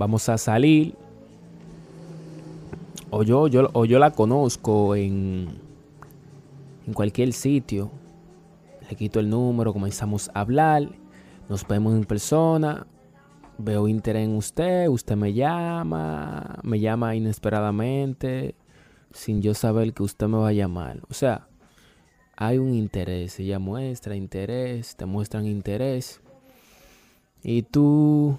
Vamos a salir. O yo, yo, o yo la conozco en, en cualquier sitio. Le quito el número, comenzamos a hablar. Nos vemos en persona. Veo interés en usted. Usted me llama. Me llama inesperadamente. Sin yo saber que usted me va a llamar. O sea, hay un interés. Ella muestra interés. Te muestran interés. Y tú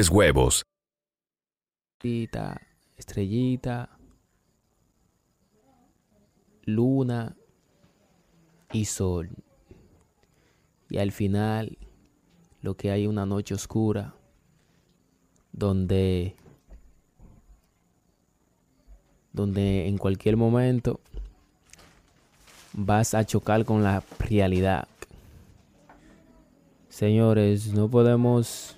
huevos. Estrellita, estrellita, luna y sol. Y al final lo que hay una noche oscura donde donde en cualquier momento vas a chocar con la realidad. Señores, no podemos